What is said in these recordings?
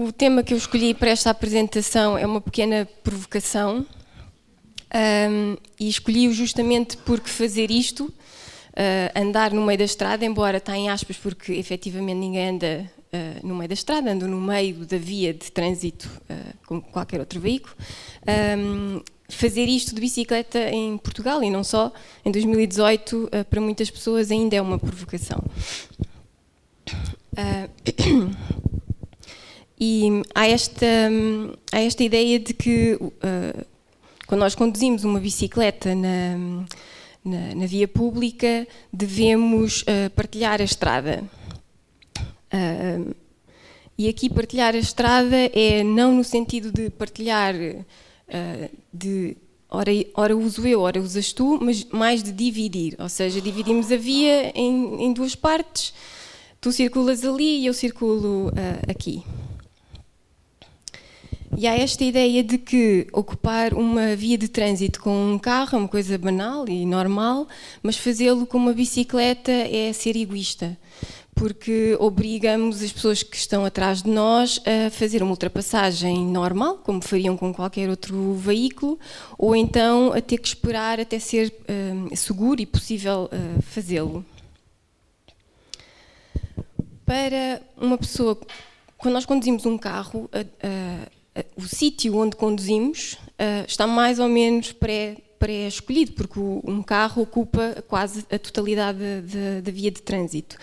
O tema que eu escolhi para esta apresentação é uma pequena provocação um, e escolhi-o justamente porque fazer isto, uh, andar no meio da estrada, embora está em aspas porque efetivamente ninguém anda uh, no meio da estrada, ando no meio da via de trânsito uh, como qualquer outro veículo. Um, fazer isto de bicicleta em Portugal e não só, em 2018, para muitas pessoas ainda é uma provocação. E há esta, há esta ideia de que uh, quando nós conduzimos uma bicicleta na, na, na via pública, devemos uh, partilhar a estrada. Uh, e aqui partilhar a estrada é não no sentido de partilhar de ora, ora uso eu, ora usas tu, mas mais de dividir. Ou seja, dividimos a via em, em duas partes. Tu circulas ali e eu circulo aqui. E há esta ideia de que ocupar uma via de trânsito com um carro é uma coisa banal e normal, mas fazê-lo com uma bicicleta é ser egoísta, porque obrigamos as pessoas que estão atrás de nós a fazer uma ultrapassagem normal, como fariam com qualquer outro veículo, ou então a ter que esperar até ser uh, seguro e possível uh, fazê-lo. Para uma pessoa, quando nós conduzimos um carro, o sítio onde conduzimos uh, está mais ou menos pré, pré-escolhido, porque o, um carro ocupa quase a totalidade da via de trânsito.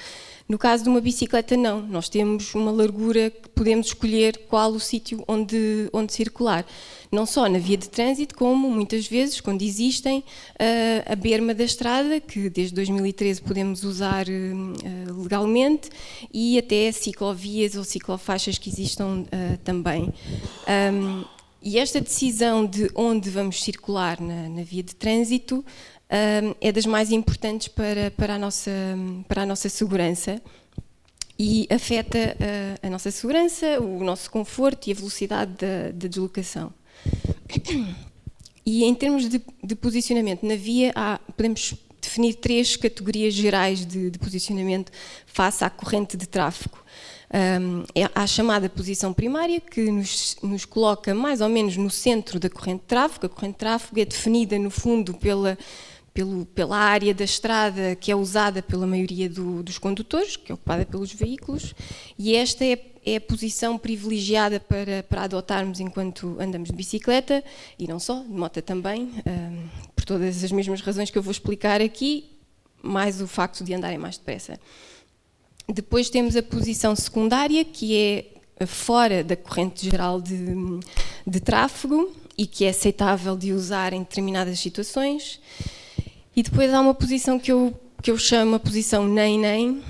No caso de uma bicicleta, não. Nós temos uma largura que podemos escolher qual o sítio onde, onde circular. Não só na via de trânsito, como muitas vezes, quando existem, uh, a berma da estrada, que desde 2013 podemos usar uh, legalmente, e até ciclovias ou ciclofaixas que existam uh, também. Um, e esta decisão de onde vamos circular na, na via de trânsito é das mais importantes para, para, a, nossa, para a nossa segurança e afeta a, a nossa segurança, o nosso conforto e a velocidade da, deslocação. E em termos de, de posicionamento na via, há, podemos definir três categorias gerais de, de posicionamento face à corrente de tráfego. Um, é a chamada posição primária, que nos, nos, coloca mais ou menos no centro da corrente de tráfego. A corrente de tráfego é definida, no fundo, pela pelo, pela área da estrada que é usada pela maioria do, dos condutores, que é ocupada pelos veículos, e esta é, é a posição privilegiada para, para adotarmos enquanto andamos de bicicleta, e não só, de moto também, um, por todas as mesmas razões que eu vou explicar aqui, mais o facto de andarem mais depressa. Depois temos a posição secundária, que é fora da corrente geral de, de tráfego e que é aceitável de usar em determinadas situações. E depois há uma posição que eu, que eu chamo a posição nem-nem,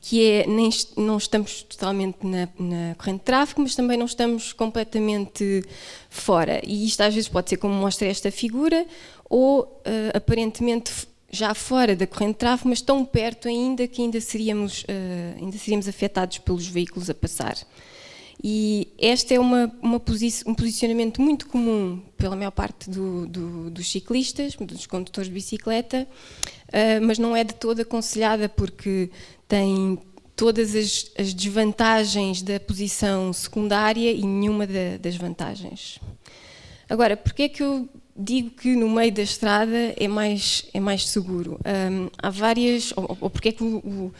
que é nem, não estamos totalmente na, na, corrente de tráfego, mas também não estamos completamente fora. E isto às vezes pode ser como mostra esta figura, ou uh, aparentemente já fora da corrente de tráfego, mas tão perto ainda que ainda seríamos, uh, ainda seríamos afetados pelos veículos a passar. E este é uma, uma posi um posicionamento muito comum pela maior parte do, do, dos ciclistas, dos condutores de bicicleta, uh, mas não é de todo aconselhada porque tem todas as, as desvantagens da posição secundária e nenhuma da, das vantagens. Agora, porquê é que eu digo que no meio da estrada é mais, é mais seguro? Um, há várias, ou, ou é que o, o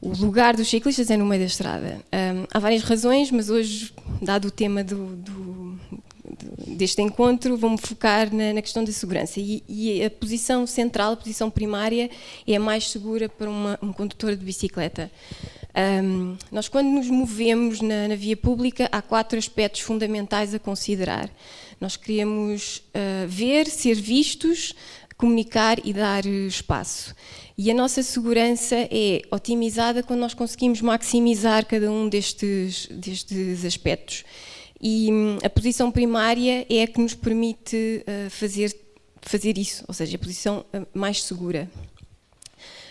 o lugar dos ciclistas é no meio da estrada. Um, há várias razões, mas hoje, dado o tema do, do, deste encontro, vou-me focar na, na, questão da segurança. E, e, a posição central, a posição primária, é a mais segura para uma, um condutor de bicicleta. Um, nós, quando nos movemos na, na, via pública, há quatro aspectos fundamentais a considerar. Nós queremos uh, ver, ser vistos, comunicar e dar espaço. E a nossa segurança é otimizada quando nós conseguimos maximizar cada um destes, destes aspectos. E hum, a posição primária é a que nos permite uh, fazer, fazer isso, ou seja, a posição uh, mais segura.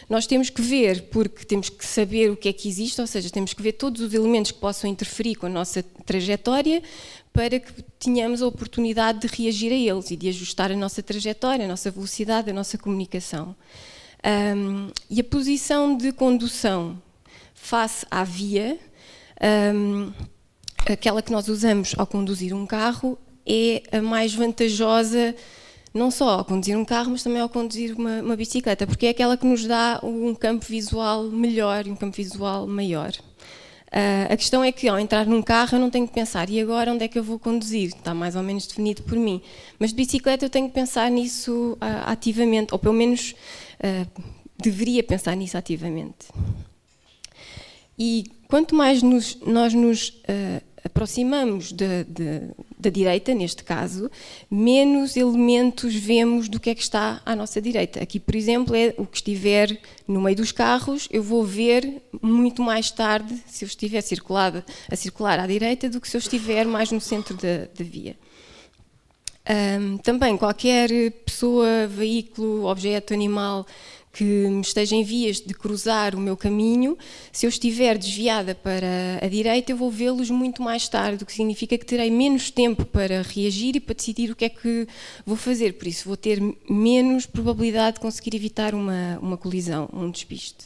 Nós temos que ver, porque temos que saber o que é que existe, ou seja, temos que ver todos os elementos que possam interferir com a nossa trajetória para que tenhamos a oportunidade de reagir a eles e de ajustar a nossa trajetória, a nossa velocidade, a nossa comunicação. Um, e a posição de condução face à via um, aquela que nós usamos ao conduzir um carro é a mais vantajosa não só ao conduzir um carro, mas também ao conduzir uma, uma, bicicleta, porque é aquela que nos dá um campo visual melhor e um campo visual maior. Uh, a questão é que ao entrar num carro eu não tenho que pensar e agora onde é que eu vou conduzir? Está mais ou menos definido por mim. Mas de bicicleta eu tenho que pensar nisso uh, ativamente, ou pelo menos uh, deveria pensar nisso ativamente. E quanto mais nos, nós nos aproximamos da, direita, neste caso, menos elementos vemos do que é que está à nossa direita. Aqui, por exemplo, é o que estiver no meio dos carros, eu vou ver muito mais tarde, se eu estiver a circular à direita, do que se eu estiver mais no centro da, da via. Um, também qualquer pessoa, veículo, objeto, animal que esteja em vias de cruzar o meu caminho, se eu estiver desviada para a direita, eu vou vê-los muito mais tarde, o que significa que terei menos tempo para reagir e para decidir o que é que vou fazer. Por isso, vou ter menos probabilidade de conseguir evitar uma, uma colisão, um despiste.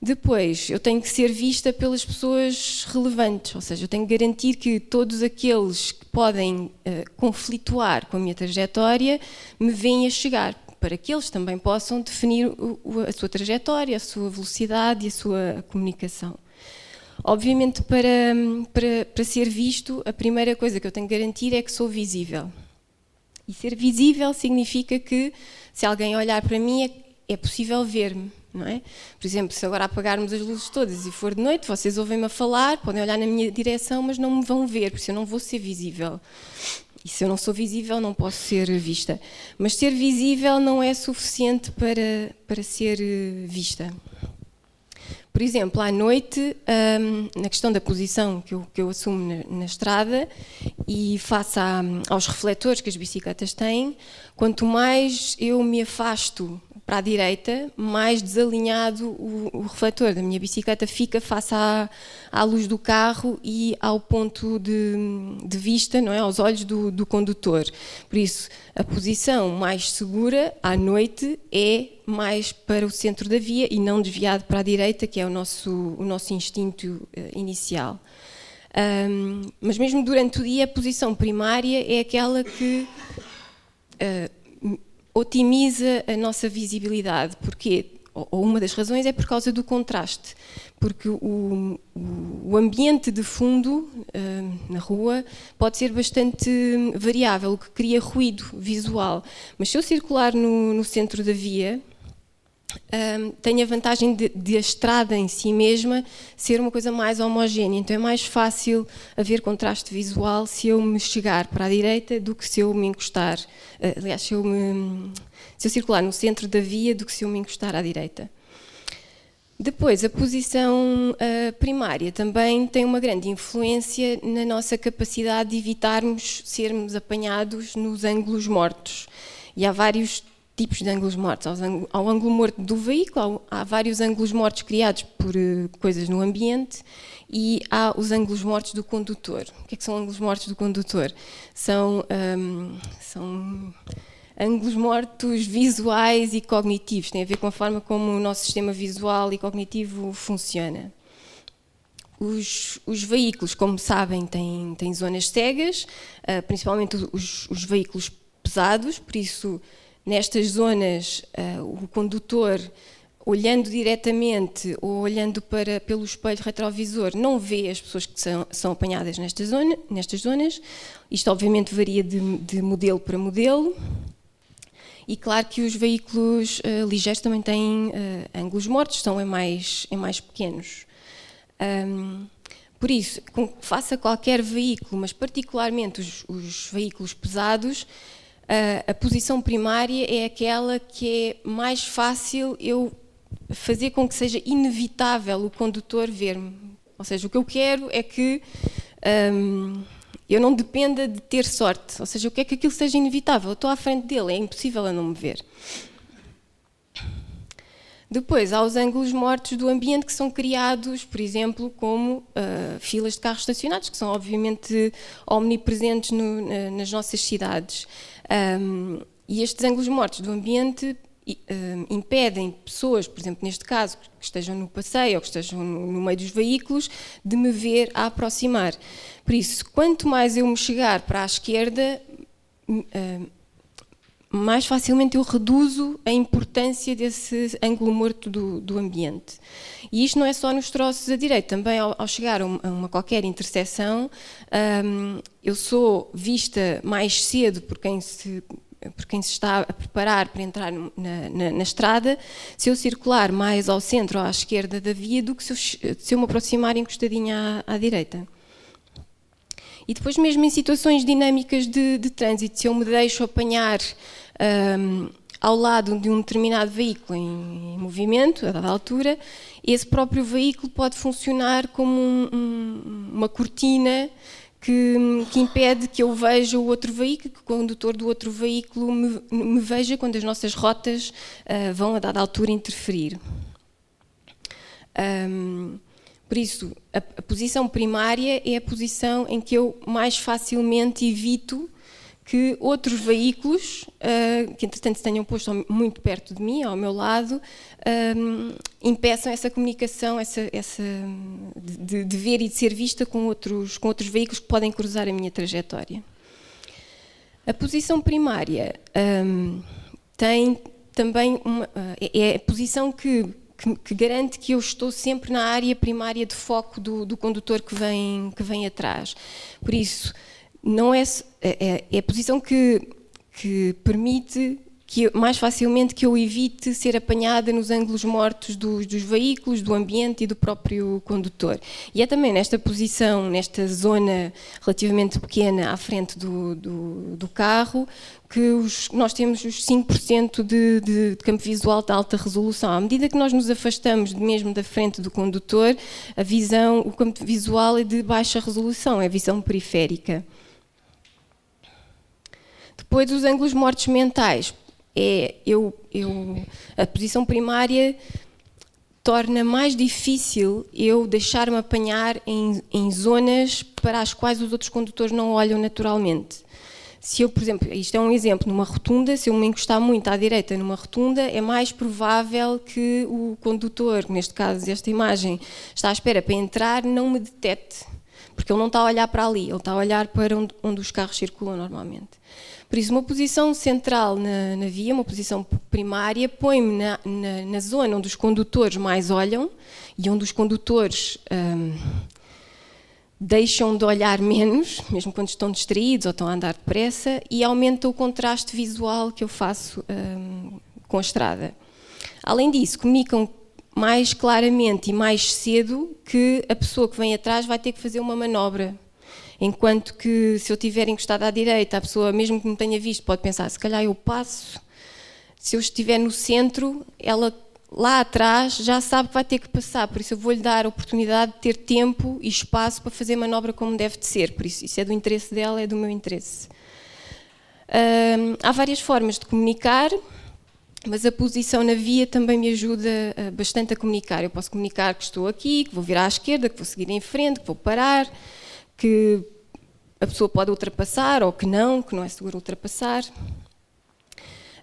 Depois, eu tenho que ser vista pelas pessoas relevantes, ou seja, eu tenho que garantir que todos aqueles que podem uh, conflituar com a minha trajetória me veem a chegar para que eles também possam definir a sua trajetória, a sua velocidade e a sua comunicação. Obviamente, para, para, para ser visto, a primeira coisa que eu tenho que garantir é que sou visível. E ser visível significa que, se alguém olhar para mim, é, é possível ver-me. Não é? Por exemplo, se agora apagarmos as luzes todas e for de noite, vocês ouvem-me a falar, podem olhar na minha direção, mas não me vão ver, porque eu não vou ser visível. E se eu não sou visível, não posso ser vista. Mas ser visível não é suficiente para, para ser eh, vista. Por exemplo, à noite, na questão da posição que eu, que eu assumo na, estrada e face aos refletores que as bicicletas têm, quanto mais eu me afasto para a direita, mais desalinhado o, o refletor da minha bicicleta fica face à, à, luz do carro e ao ponto de, de vista, não é, aos olhos do, do, condutor. Por isso, a posição mais segura à noite é mais para o centro da via e não desviado para a direita, que é o nosso, o nosso instinto uh, inicial. Um, mas mesmo durante o dia, a posição primária é aquela que uh, otimiza a nossa visibilidade. Porquê? Ou uma das razões é por causa do contraste, porque o, o ambiente de fundo uh, na rua pode ser bastante variável, o que cria ruído visual. Mas se eu circular no, no centro da via, um, tem a vantagem de, de, a estrada em si mesma ser uma coisa mais homogénea, então é mais fácil haver contraste visual se eu me chegar para a direita do que se eu me encostar, uh, aliás, se eu, me, se eu circular no centro da via do que se eu me encostar à direita. Depois, a posição uh, primária também tem uma grande influência na nossa capacidade de evitarmos sermos apanhados nos ângulos mortos. E há vários tipos de ângulos mortos. Ao ângulo morto do veículo, há vários ângulos mortos criados por uh, coisas no ambiente e há os ângulos mortos do condutor. O que, é que são ângulos mortos do condutor? São, um, são ângulos mortos visuais e cognitivos. Tem a ver com a forma como o nosso sistema visual e cognitivo funciona. Os, os, veículos, como sabem, têm, têm zonas cegas, uh, principalmente os, os, veículos pesados, por isso Nestas zonas, uh, o condutor, olhando diretamente ou olhando para, pelo espelho retrovisor, não vê as pessoas que são, são apanhadas nesta zona, nestas zonas. Isto, obviamente, varia de, de, modelo para modelo. E claro que os veículos uh, ligeiros também têm uh, ângulos mortos, são em mais, em mais pequenos. Um, por isso, faça qualquer veículo, mas particularmente os, os veículos pesados, a, a posição primária é aquela que é mais fácil eu fazer com que seja inevitável o condutor ver-me. Ou seja, o que eu quero é que um, eu não dependa de ter sorte. Ou seja, eu quero que aquilo seja inevitável. Eu estou à frente dele, é impossível a não me ver. Depois, há os ângulos mortos do ambiente que são criados, por exemplo, como uh, filas de carros estacionados, que são obviamente omnipresentes no, nas nossas cidades. Um, e estes ângulos mortos do ambiente impedem pessoas, por exemplo, neste caso, que estejam no passeio ou que estejam no meio dos veículos, de me ver a aproximar. Por isso, quanto mais eu me chegar para a esquerda, mais facilmente eu reduzo a importância desse ângulo morto do, do ambiente. E isto não é só nos troços a direita, também ao, ao chegar a uma, a uma, qualquer interseção, um, eu sou vista mais cedo por quem se por quem se está a preparar para entrar na, na, na, estrada, se eu circular mais ao centro ou à esquerda da via do que se eu, se eu me aproximar encostadinha à, à direita. E depois, mesmo em situações dinâmicas de, de trânsito, se eu me deixo apanhar um, ao lado de um determinado veículo em, em, movimento, a dada altura, esse próprio veículo pode funcionar como um, um, uma cortina que, que, impede que eu veja o outro veículo, que o condutor do outro veículo me, me veja quando as nossas rotas uh, vão a dada altura interferir. Um, por isso, a, a, posição primária é a posição em que eu mais facilmente evito que outros veículos, uh, que entretanto se tenham posto muito perto de mim, ao meu lado, um, impeçam essa comunicação, essa, essa de, de, ver e de ser vista com outros, com outros veículos que podem cruzar a minha trajetória. A posição primária um, tem também uma, é, é a posição que, que, que, garante que eu estou sempre na área primária de foco do, do condutor que vem, que vem atrás. Por isso, não é, é, é a posição que, que permite que mais facilmente que eu evite ser apanhada nos ângulos mortos dos, dos, veículos, do ambiente e do próprio condutor. E é também nesta posição, nesta zona relativamente pequena à frente do, do, do carro, que os, nós temos os 5% de, de, de, campo visual de alta resolução. À medida que nós nos afastamos mesmo da frente do condutor, a visão, o campo visual é de baixa resolução, é a visão periférica. Depois, os ângulos mortos mentais. É, eu, eu, a posição primária torna mais difícil eu deixar-me apanhar em, em zonas para as quais os outros condutores não olham naturalmente. Se eu, por exemplo, isto é um exemplo, numa rotunda, se eu me encostar muito à direita numa rotunda, é mais provável que o condutor, neste caso esta imagem, está à espera para entrar, não me detete, porque ele não está a olhar para ali, ele está a olhar para onde, os carros circulam normalmente. Por isso, uma posição central na, na via, uma posição primária, põe-me na, na, na, zona onde os condutores mais olham e onde os condutores hum, deixam de olhar menos, mesmo quando estão distraídos ou estão a andar depressa, e aumenta o contraste visual que eu faço hum, com a estrada. Além disso, comunicam mais claramente e mais cedo que a pessoa que vem atrás vai ter que fazer uma manobra Enquanto que se eu estiver encostado à direita, a pessoa, mesmo que me tenha visto, pode pensar, se calhar eu passo. Se eu estiver no centro, ela lá atrás já sabe que vai ter que passar, por isso eu vou-lhe dar a oportunidade de ter tempo e espaço para fazer manobra como deve de ser, por isso isso é do interesse dela, é do meu interesse. Hum, há várias formas de comunicar, mas a posição na via também me ajuda uh, bastante a comunicar. Eu posso comunicar que estou aqui, que vou virar à esquerda, que vou seguir em frente, que vou parar, que a pessoa pode ultrapassar ou que não, que não é seguro ultrapassar.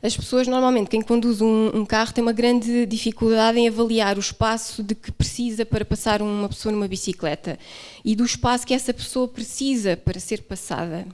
As pessoas, normalmente, quem conduz um, um, carro tem uma grande dificuldade em avaliar o espaço de que precisa para passar uma pessoa numa bicicleta e do espaço que essa pessoa precisa para ser passada.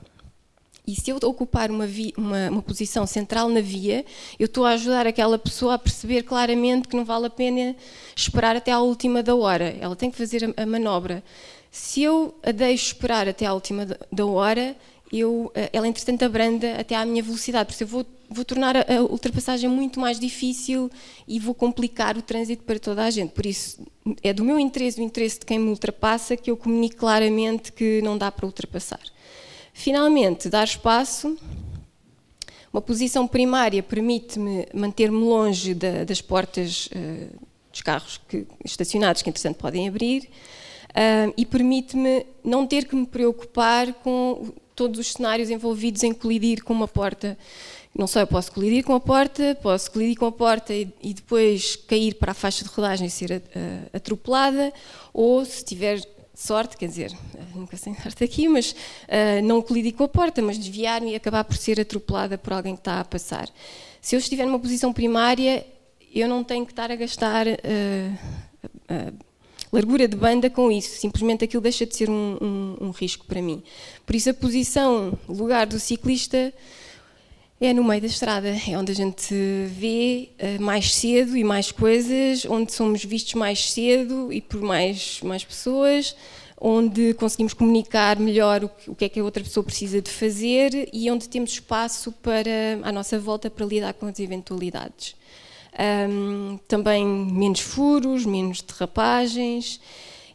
E se eu ocupar uma, uma, uma posição central na via, eu estou a ajudar aquela pessoa a perceber claramente que não vale a pena esperar até à última da hora. Ela tem que fazer a, a manobra. Se eu a deixo esperar até à última da hora, eu, eh, ela entretanto abranda até à minha velocidade, porque eu vou, vou tornar a, ultrapassagem muito mais difícil e vou complicar o trânsito para toda a gente. Por isso, é do meu interesse, do interesse de quem me ultrapassa, que eu comunique claramente que não dá para ultrapassar. Finalmente, dar espaço. Uma posição primária permite-me manter-me longe da, das portas uh, dos carros que, estacionados, que entretanto podem abrir uh, e permite-me não ter que me preocupar com todos os cenários envolvidos em colidir com uma porta. Não só eu posso colidir com a porta, posso colidir com a porta e, e depois cair para a faixa de rodagem e ser uh, atropelada, ou se tiver sorte, quer dizer, nunca sem sorte aqui, mas uh, não colidir com a porta, mas desviar-me e acabar por ser atropelada por alguém que está a passar. Se eu estiver numa posição primária, eu não tenho que estar a gastar uh, largura de banda com isso, simplesmente aquilo deixa de ser um, um, um risco para mim. Por isso, a posição, lugar do ciclista é no meio da estrada, é onde a gente vê uh, mais cedo e mais coisas, onde somos vistos mais cedo e por mais, mais pessoas, onde conseguimos comunicar melhor o que, o que é que a outra pessoa precisa de fazer e onde temos espaço para, à nossa volta para lidar com as eventualidades. Um, também menos furos, menos derrapagens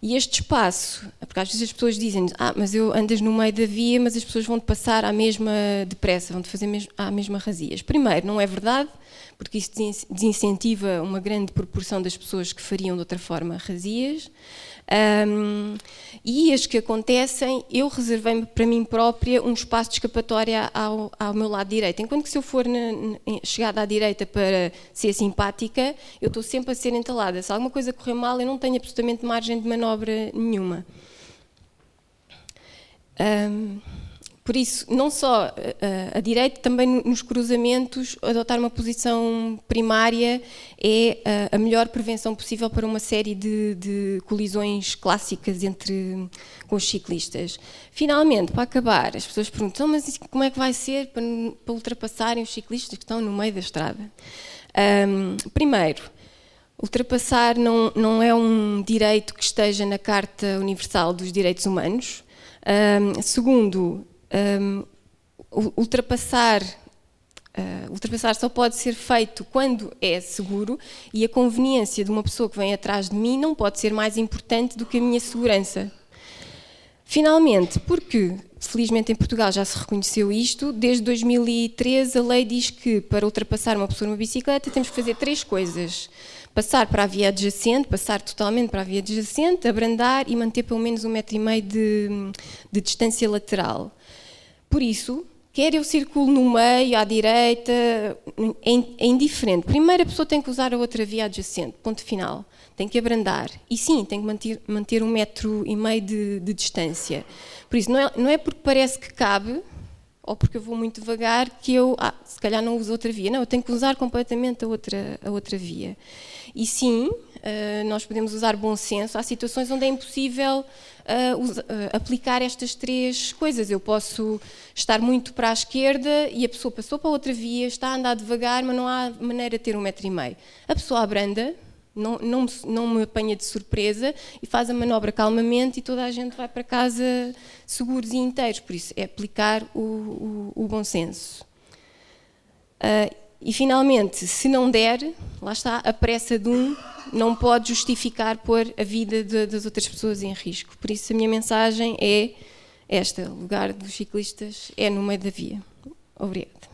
e este espaço, porque às vezes as pessoas dizem ah, mas eu andas no meio da via, mas as pessoas vão-te passar à mesma depressa, vão-te fazer à mesma razias. Primeiro, não é verdade, porque isso desincentiva uma grande proporção das pessoas que fariam de outra forma razias. Um, e as que acontecem, eu reservei para mim própria um espaço de escapatória ao, ao meu lado direito. Enquanto que se eu for na, na, chegada à direita para ser simpática, eu estou sempre a ser entalada. Se alguma coisa correr mal, eu não tenho absolutamente margem de manobra nenhuma. Um, por isso, não só a, eh, a direita, também nos cruzamentos, adotar uma posição primária é a, eh, a melhor prevenção possível para uma série de, de, colisões clássicas entre com os ciclistas. Finalmente, para acabar, as pessoas perguntam, mas como é que vai ser para, para ultrapassarem os ciclistas que estão no meio da estrada? Um, primeiro, ultrapassar não, não é um direito que esteja na Carta Universal dos Direitos Humanos. Um, segundo, um, ultrapassar Uh, ultrapassar só pode ser feito quando é seguro e a conveniência de uma pessoa que vem atrás de mim não pode ser mais importante do que a minha segurança. Finalmente, porque felizmente em Portugal já se reconheceu isto, desde 2013 a lei diz que para ultrapassar uma pessoa numa bicicleta temos que fazer três coisas: passar para a via adjacente, passar totalmente para a via adjacente, abrandar e manter pelo menos um metro e meio de, de distância lateral. Por isso, quer eu circulo no meio, à direita, é, indiferente. Primeiro a pessoa tem que usar a outra via adjacente, ponto final. Tem que abrandar. E sim, tem que manter, manter um metro e meio de, de distância. Por isso, não é, não é porque parece que cabe, ou porque eu vou muito devagar, que eu, ah, se calhar não uso outra via. Não, eu tenho que usar completamente a outra, a outra via. E sim, uh, nós podemos usar bom senso. Há situações onde é impossível uh, aplicar estas três coisas. Eu posso estar muito para a esquerda e a pessoa passou para outra via, está a andar devagar, mas não há maneira de ter um metro e meio. A pessoa abranda, não, não, não me apanha de surpresa e faz a manobra calmamente e toda a gente vai para casa seguros e inteiros. Por isso, é aplicar o, o, o bom senso. Uh, e finalmente, se não der, lá está, a pressa de um não pode justificar pôr a vida de, das outras pessoas em risco. Por isso, a minha mensagem é esta: o lugar dos ciclistas é no meio da via. Obrigada.